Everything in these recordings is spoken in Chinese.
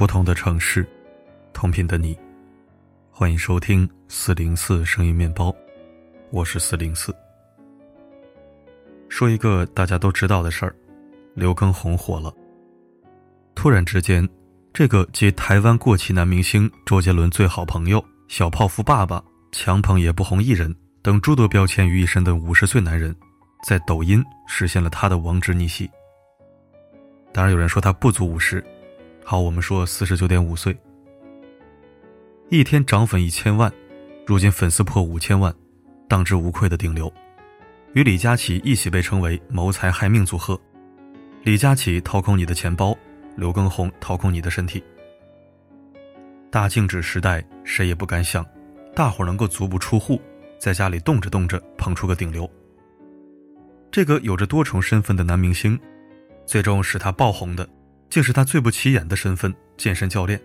不同的城市，同频的你，欢迎收听四零四声音面包，我是四零四。说一个大家都知道的事儿，刘畊宏火了。突然之间，这个集台湾过气男明星周杰伦最好朋友、小泡芙爸爸、强捧也不红艺人等诸多标签于一身的五十岁男人，在抖音实现了他的王之逆袭。当然，有人说他不足五十，好，我们说四十九点五岁。一天涨粉一千万，如今粉丝破五千万，当之无愧的顶流，与李佳琦一起被称为谋财害命组合。李佳琦掏空你的钱包，刘畊宏掏空你的身体。大静止时代，谁也不敢想，大伙能够足不出户，在家里动着动着捧出个顶流。这个有着多重身份的男明星。最终使他爆红的，竟是他最不起眼的身份——健身教练。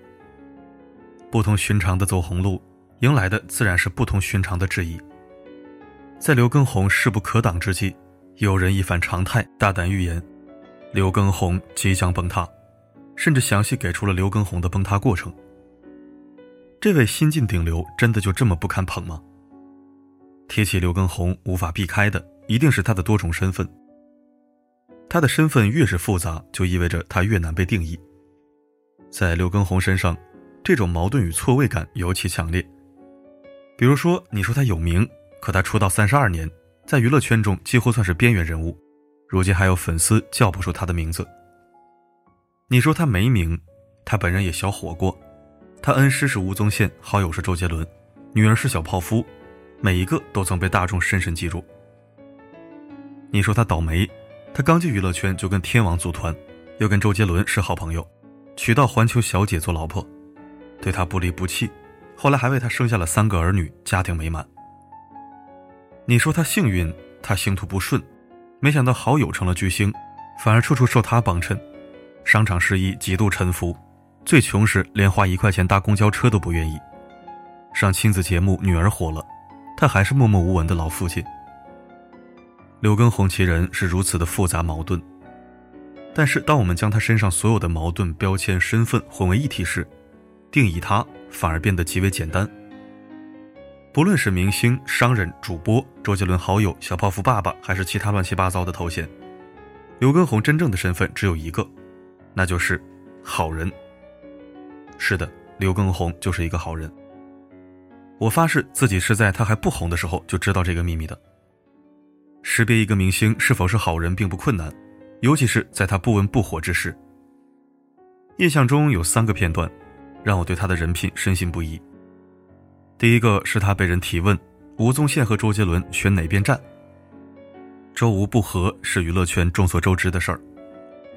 不同寻常的走红路，迎来的自然是不同寻常的质疑。在刘畊宏势不可挡之际，有人一反常态，大胆预言：刘畊宏即将崩塌，甚至详细给出了刘畊宏的崩塌过程。这位新晋顶流真的就这么不堪捧吗？提起刘畊宏，无法避开的一定是他的多重身份。他的身份越是复杂，就意味着他越难被定义。在刘畊宏身上，这种矛盾与错位感尤其强烈。比如说，你说他有名，可他出道三十二年，在娱乐圈中几乎算是边缘人物，如今还有粉丝叫不出他的名字。你说他没名，他本人也小火过，他恩师是吴宗宪，好友是周杰伦，女儿是小泡芙，每一个都曾被大众深深记住。你说他倒霉。他刚进娱乐圈就跟天王组团，又跟周杰伦是好朋友，娶到环球小姐做老婆，对他不离不弃，后来还为他生下了三个儿女，家庭美满。你说他幸运，他星途不顺，没想到好友成了巨星，反而处处受他帮衬，商场失意几度沉浮，最穷时连花一块钱搭公交车都不愿意。上亲子节目，女儿火了，他还是默默无闻的老父亲。刘畊宏其人是如此的复杂矛盾，但是当我们将他身上所有的矛盾标签、身份混为一体时，定义他反而变得极为简单。不论是明星、商人、主播、周杰伦好友、小泡芙爸爸，还是其他乱七八糟的头衔，刘畊宏真正的身份只有一个，那就是好人。是的，刘畊宏就是一个好人。我发誓自己是在他还不红的时候就知道这个秘密的。识别一个明星是否是好人并不困难，尤其是在他不温不火之时。印象中有三个片段，让我对他的人品深信不疑。第一个是他被人提问吴宗宪和周杰伦选哪边站，周吴不和是娱乐圈众所周知的事儿。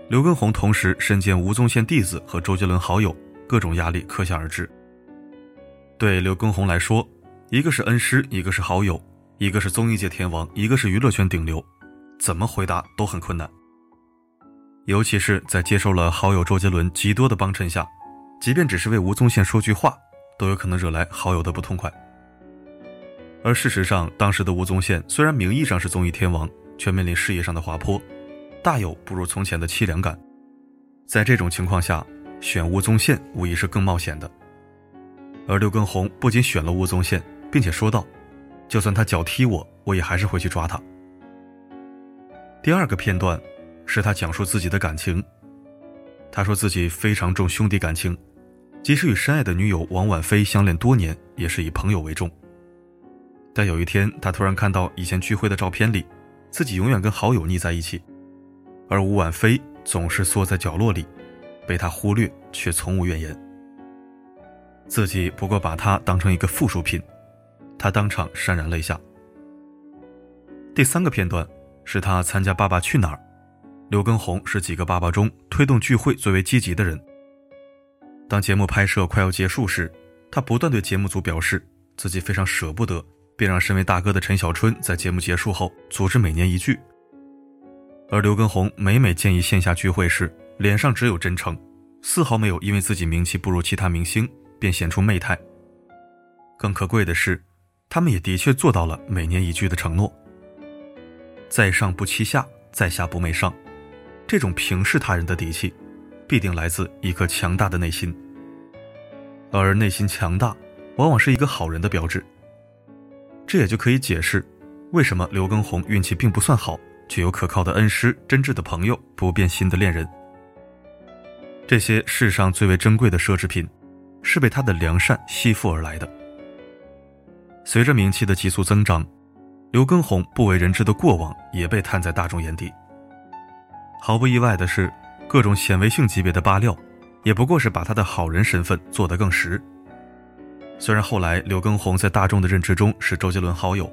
刘畊宏同时身兼吴宗宪弟子和周杰伦好友，各种压力可想而知。对刘畊宏来说，一个是恩师，一个是好友。一个是综艺界天王，一个是娱乐圈顶流，怎么回答都很困难。尤其是在接受了好友周杰伦极多的帮衬下，即便只是为吴宗宪说句话，都有可能惹来好友的不痛快。而事实上，当时的吴宗宪虽然名义上是综艺天王，却面临事业上的滑坡，大有不如从前的凄凉感。在这种情况下，选吴宗宪无疑是更冒险的。而刘畊宏不仅选了吴宗宪，并且说道。就算他脚踢我，我也还是会去抓他。第二个片段，是他讲述自己的感情。他说自己非常重兄弟感情，即使与深爱的女友王婉菲相恋多年，也是以朋友为重。但有一天，他突然看到以前聚会的照片里，自己永远跟好友腻在一起，而吴婉菲总是缩在角落里，被他忽略，却从无怨言。自己不过把他当成一个附属品。他当场潸然泪下。第三个片段是他参加《爸爸去哪儿》，刘畊宏是几个爸爸中推动聚会最为积极的人。当节目拍摄快要结束时，他不断对节目组表示自己非常舍不得，便让身为大哥的陈小春在节目结束后组织每年一聚。而刘畊宏每每建议线下聚会时，脸上只有真诚，丝毫没有因为自己名气不如其他明星便显出媚态。更可贵的是。他们也的确做到了每年一句的承诺。在上不欺下，在下不媚上，这种平视他人的底气，必定来自一颗强大的内心，而内心强大，往往是一个好人的标志。这也就可以解释，为什么刘畊宏运气并不算好，却有可靠的恩师、真挚的朋友、不变心的恋人。这些世上最为珍贵的奢侈品，是被他的良善吸附而来的。随着名气的急速增长，刘畊宏不为人知的过往也被摊在大众眼底。毫不意外的是，各种显微镜级别的扒料，也不过是把他的好人身份做得更实。虽然后来刘畊宏在大众的认知中是周杰伦好友，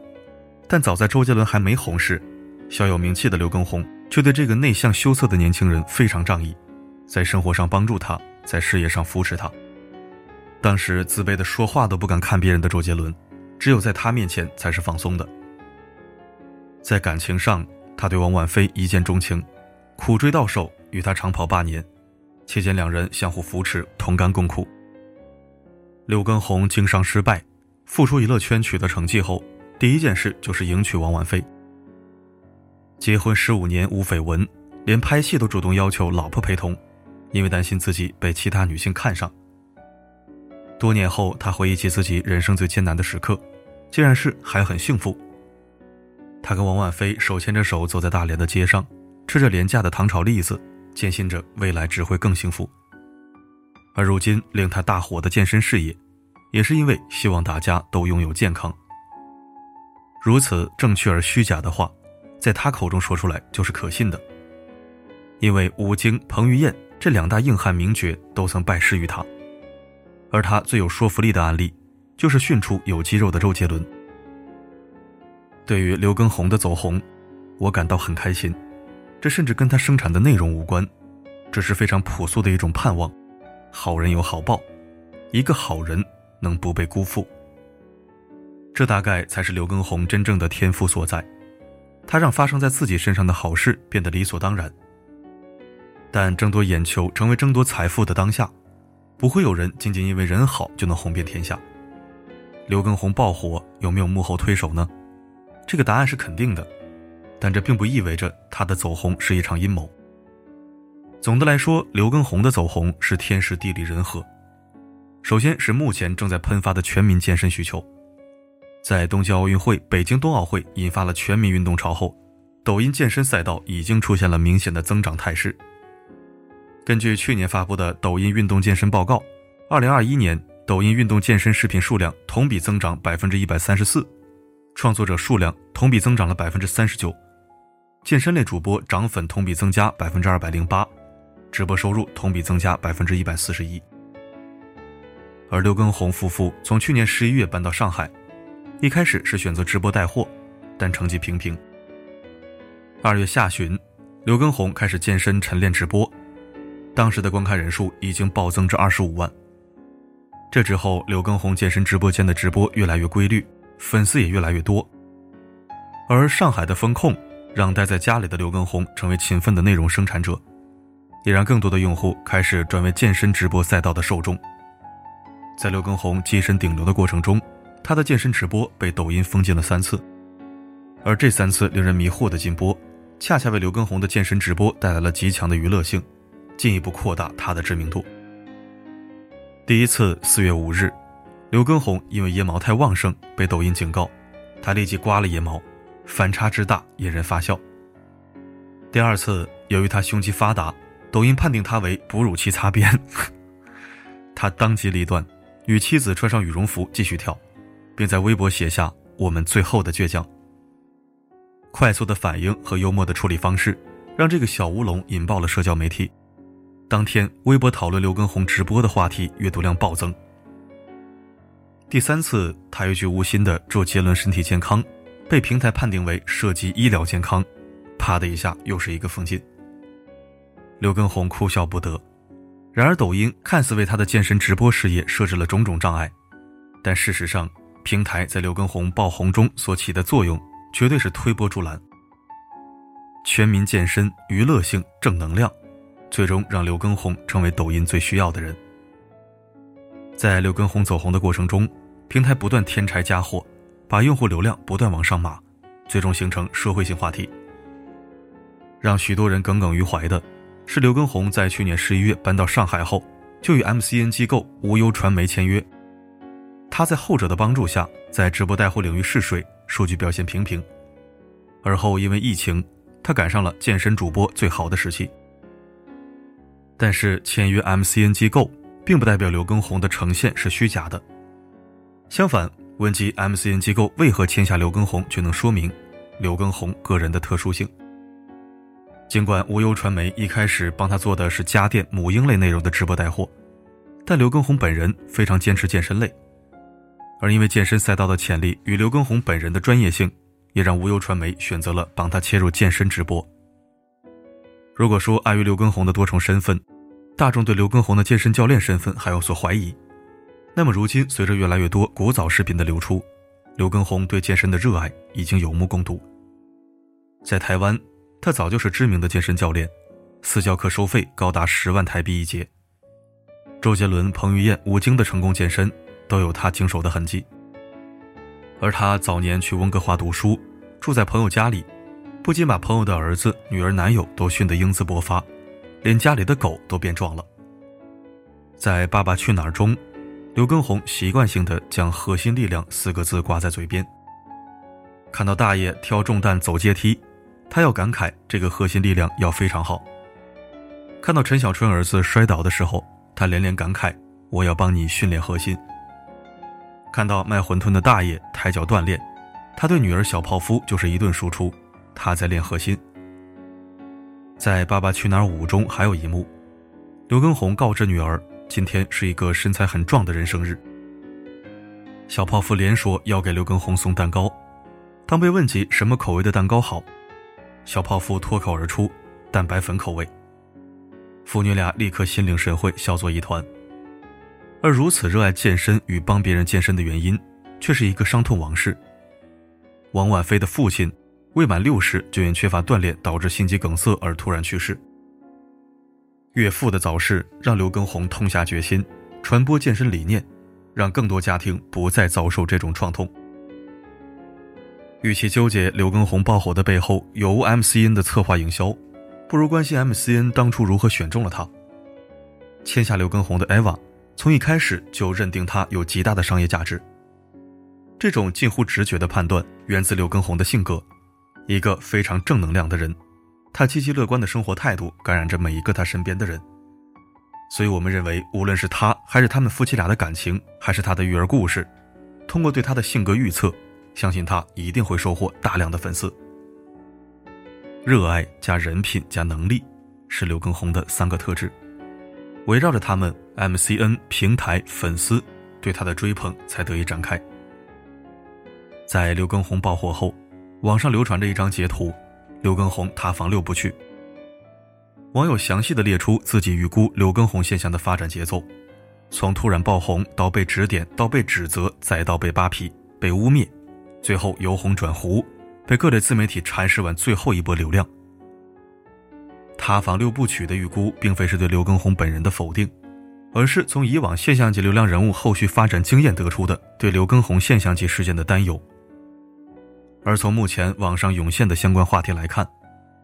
但早在周杰伦还没红时，小有名气的刘畊宏却对这个内向羞涩的年轻人非常仗义，在生活上帮助他，在事业上扶持他。当时自卑的说话都不敢看别人的周杰伦，只有在他面前才是放松的。在感情上，他对王婉菲一见钟情，苦追到手，与她长跑八年，期间两人相互扶持，同甘共苦。刘畊宏经商失败，复出娱乐圈取得成绩后，第一件事就是迎娶王婉菲。结婚十五年无绯闻，连拍戏都主动要求老婆陪同，因为担心自己被其他女性看上。多年后，他回忆起自己人生最艰难的时刻，竟然是还很幸福。他跟王婉菲手牵着手走在大连的街上，吃着廉价的糖炒栗子，坚信着未来只会更幸福。而如今令他大火的健身事业，也是因为希望大家都拥有健康。如此正确而虚假的话，在他口中说出来就是可信的。因为吴京、彭于晏这两大硬汉名角都曾拜师于他，而他最有说服力的案例，就是训出有肌肉的周杰伦。对于刘畊宏的走红，我感到很开心，这甚至跟他生产的内容无关，只是非常朴素的一种盼望。好人有好报，一个好人能不被辜负，这大概才是刘畊宏真正的天赋所在。他让发生在自己身上的好事变得理所当然。但争夺眼球成为争夺财富的当下，不会有人仅仅因为人好就能红遍天下。刘畊宏爆火有没有幕后推手呢？这个答案是肯定的，但这并不意味着他的走红是一场阴谋。总的来说，刘畊宏的走红是天时地利人和。首先是目前正在喷发的全民健身需求，在东京奥运会、北京冬奥会引发了全民运动潮后，抖音健身赛道已经出现了明显的增长态势。根据去年发布的抖音运动健身报告，二零二一年抖音运动健身视频数量同比增长百分之一百三十四，创作者数量同比增长了百分之三十九，健身类主播涨粉同比增加百分之二百零八。直播收入同比增加百分之一百四十一，而刘畊宏夫妇从去年十一月搬到上海，一开始是选择直播带货，但成绩平平。二月下旬，刘畊宏开始健身晨练直播，当时的观看人数已经暴增至二十五万。这之后，刘畊宏健身直播间的直播越来越规律，粉丝也越来越多。而上海的风控让待在家里的刘畊宏成为勤奋的内容生产者。也让更多的用户开始转为健身直播赛道的受众。在刘畊宏跻身顶流的过程中，他的健身直播被抖音封禁了三次，而这三次令人迷惑的禁播，恰恰为刘畊宏的健身直播带来了极强的娱乐性，进一步扩大他的知名度。第一次，四月五日，刘畊宏因为腋毛太旺盛被抖音警告，他立即刮了腋毛，反差之大引人发笑。第二次，由于他胸肌发达。抖音判定他为哺乳期擦边，他当机立断，与妻子穿上羽绒服继续跳，并在微博写下“我们最后的倔强”。快速的反应和幽默的处理方式，让这个小乌龙引爆了社交媒体。当天，微博讨论刘畊宏直播的话题阅读量暴增。第三次，他一句无心的祝杰伦身体健康，被平台判定为涉及医疗健康，啪的一下又是一个封禁。刘畊宏哭笑不得，然而抖音看似为他的健身直播事业设置了种种障碍，但事实上，平台在刘畊宏爆红中所起的作用绝对是推波助澜。全民健身、娱乐性、正能量，最终让刘畊宏成为抖音最需要的人。在刘畊宏走红的过程中，平台不断添柴加火，把用户流量不断往上码，最终形成社会性话题，让许多人耿耿于怀的。是刘畊宏在去年十一月搬到上海后，就与 MCN 机构无忧传媒签约。他在后者的帮助下，在直播带货领域试水，数据表现平平。而后因为疫情，他赶上了健身主播最好的时期。但是签约 MCN 机构，并不代表刘畊宏的呈现是虚假的。相反，问及 MCN 机构为何签下刘畊宏，就能说明刘畊宏个人的特殊性。尽管无忧传媒一开始帮他做的是家电母婴类内容的直播带货，但刘畊宏本人非常坚持健身类，而因为健身赛道的潜力与刘畊宏本人的专业性，也让无忧传媒选择了帮他切入健身直播。如果说碍于刘畊宏的多重身份，大众对刘畊宏的健身教练身份还有所怀疑，那么如今随着越来越多古早视频的流出，刘畊宏对健身的热爱已经有目共睹。在台湾，他早就是知名的健身教练，私教课收费高达十万台币一节。周杰伦、彭于晏、吴京的成功健身都有他经手的痕迹。而他早年去温哥华读书，住在朋友家里。不仅把朋友的儿子、女儿、男友都训得英姿勃发，连家里的狗都变壮了。在《爸爸去哪儿》中，刘畊宏习惯性的将“核心力量”四个字挂在嘴边。看到大爷挑重担走阶梯，他要感慨这个核心力量要非常好。看到陈小春儿子摔倒的时候，他连连感慨：“我要帮你训练核心。”看到卖馄饨的大爷抬脚锻炼，他对女儿小泡芙就是一顿输出。他在练核心。在《爸爸去哪儿五》中，还有一幕，刘畊宏告知女儿，今天是一个身材很壮的人生日。小泡芙连说要给刘畊宏送蛋糕，当被问及什么口味的蛋糕好，小泡芙脱口而出：蛋白粉口味。父女俩立刻心领神会，笑作一团。而如此热爱健身与帮别人健身的原因，却是一个伤痛往事。王婉菲的父亲。未满六十就因缺乏锻炼导致心肌梗塞而突然去世。岳父的早逝让刘畊宏痛下决心，传播健身理念，让更多家庭不再遭受这种创痛。与其纠结刘畊宏爆火的背后有无 MCN 的策划营销，不如关心 MCN 当初如何选中了他。签下刘畊宏的 EVA，从一开始就认定他有极大的商业价值。这种近乎直觉的判断源自刘畊宏的性格。一个非常正能量的人，他积极乐观的生活态度感染着每一个他身边的人。所以，我们认为，无论是他，还是他们夫妻俩的感情，还是他的育儿故事，通过对他的性格预测，相信他一定会收获大量的粉丝。热爱加人品加能力，是刘畊宏的三个特质。围绕着他们，MCN 平台粉丝对他的追捧才得以展开。在刘畊宏爆火后。网上流传着一张截图，刘畊宏塌房六部曲。网友详细的列出自己预估刘畊宏现象的发展节奏，从突然爆红到被指点，到被指责，再到被扒皮、被污蔑，最后由红转糊，被各类自媒体蚕食完最后一波流量。塌房六部曲的预估，并非是对刘畊宏本人的否定，而是从以往现象级流量人物后续发展经验得出的对刘畊宏现象级事件的担忧。而从目前网上涌现的相关话题来看，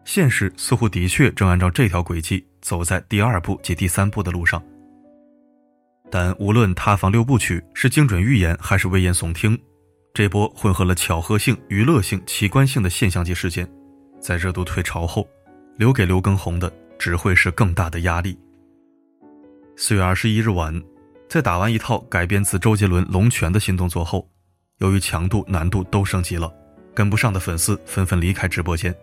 现实似乎的确正按照这条轨迹走在第二步及第三步的路上。但无论塌房六部曲是精准预言还是危言耸听，这波混合了巧合性、娱乐性、奇观性的现象级事件，在热度退潮后，留给刘畊宏的只会是更大的压力。四月二十一日晚，在打完一套改编自周杰伦《龙泉》的新动作后，由于强度、难度都升级了。跟不上的粉丝纷纷离开直播间。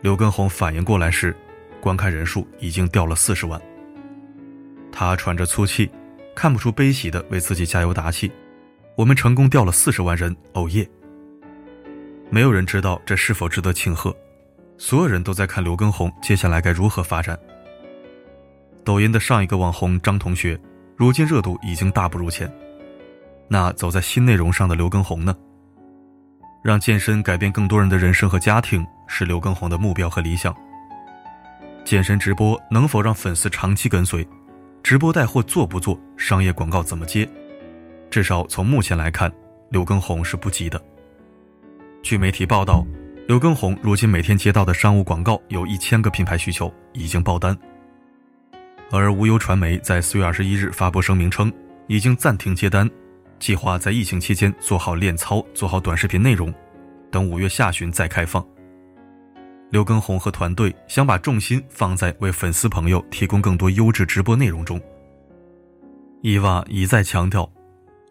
刘畊宏反应过来时，观看人数已经掉了四十万。他喘着粗气，看不出悲喜的为自己加油打气：“我们成功掉了四十万人，哦耶！”没有人知道这是否值得庆贺，所有人都在看刘畊宏接下来该如何发展。抖音的上一个网红张同学，如今热度已经大不如前。那走在新内容上的刘畊宏呢？让健身改变更多人的人生和家庭是刘畊宏的目标和理想。健身直播能否让粉丝长期跟随？直播带货做不做？商业广告怎么接？至少从目前来看，刘畊宏是不急的。据媒体报道，刘畊宏如今每天接到的商务广告有一千个品牌需求，已经爆单。而无忧传媒在四月二十一日发布声明称，已经暂停接单，计划在疫情期间做好练操、做好短视频内容，等五月下旬再开放。刘畊宏和团队想把重心放在为粉丝朋友提供更多优质直播内容中。伊娃一再强调，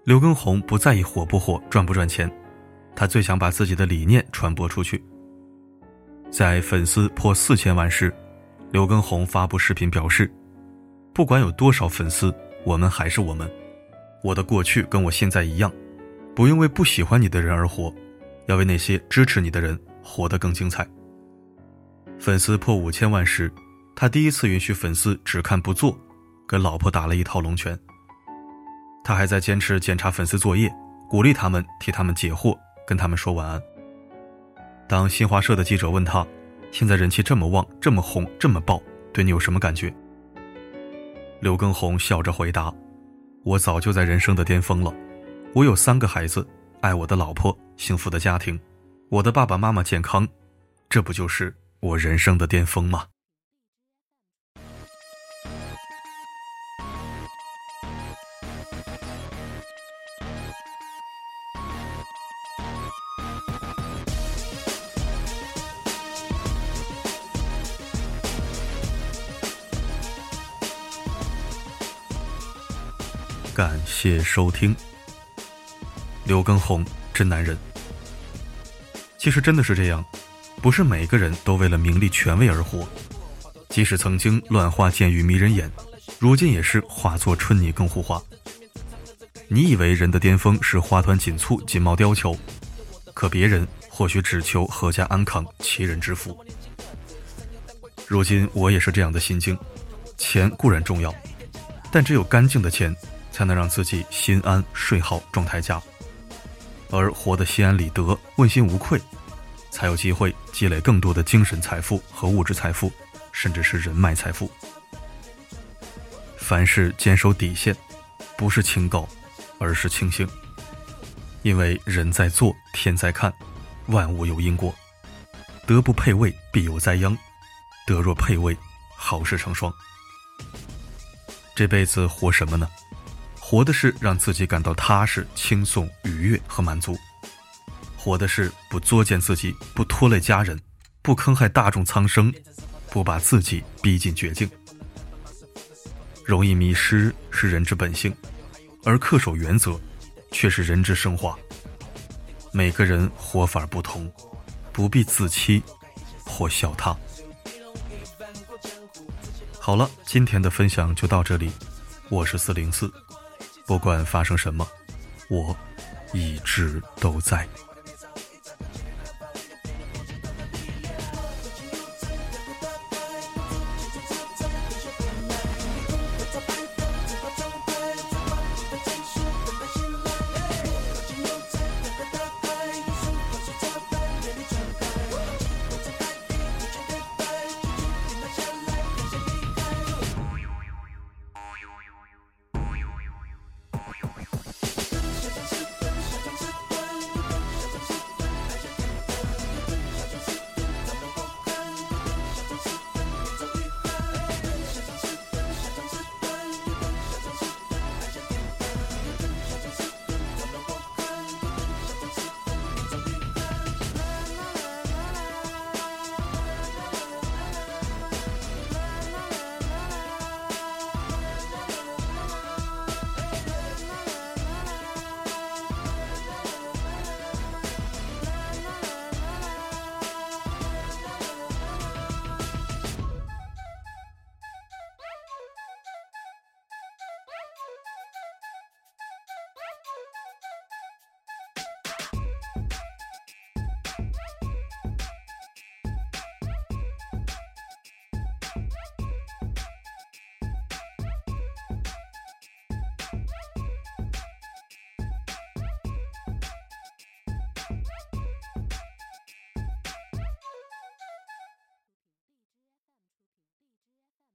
刘畊宏不在意火不火、赚不赚钱，他最想把自己的理念传播出去。在粉丝破四千万时，刘畊宏发布视频表示：“不管有多少粉丝，我们还是我们。我的过去跟我现在一样，不用为不喜欢你的人而活，要为那些支持你的人活得更精彩。”粉丝破五千万时，他第一次允许粉丝只看不做，跟老婆打了一套龙拳。他还在坚持检查粉丝作业，鼓励他们，替他们解惑，跟他们说晚安。当新华社的记者问他，现在人气这么旺，这么红，这么爆，对你有什么感觉？刘畊宏笑着回答：“我早就在人生的巅峰了，我有三个孩子，爱我的老婆，幸福的家庭，我的爸爸妈妈健康，这不就是？”我人生的巅峰吗？谢收听。刘畊宏真男人，其实真的是这样。不是每个人都为了名利权位而活，即使曾经乱花渐欲迷人眼，如今也是化作春泥更护花。你以为人的巅峰是花团锦簇、锦帽貂裘，可别人或许只求阖家安康、齐人之福。如今我也是这样的心境，钱固然重要，但只有干净的钱，才能让自己心安、睡好、状态佳，而活得心安理得、问心无愧。才有机会积累更多的精神财富和物质财富，甚至是人脉财富。凡事坚守底线，不是清高，而是清醒。因为人在做，天在看，万物有因果。德不配位，必有灾殃；德若配位，好事成双。这辈子活什么呢？活的是让自己感到踏实、轻松、愉悦和满足。活的是不作践自己，不拖累家人，不坑害大众苍生，不把自己逼进绝境。容易迷失是人之本性，而恪守原则却是人之升华。每个人活法不同，不必自欺或笑他。好了，今天的分享就到这里。我是四零四，不管发生什么，我一直都在。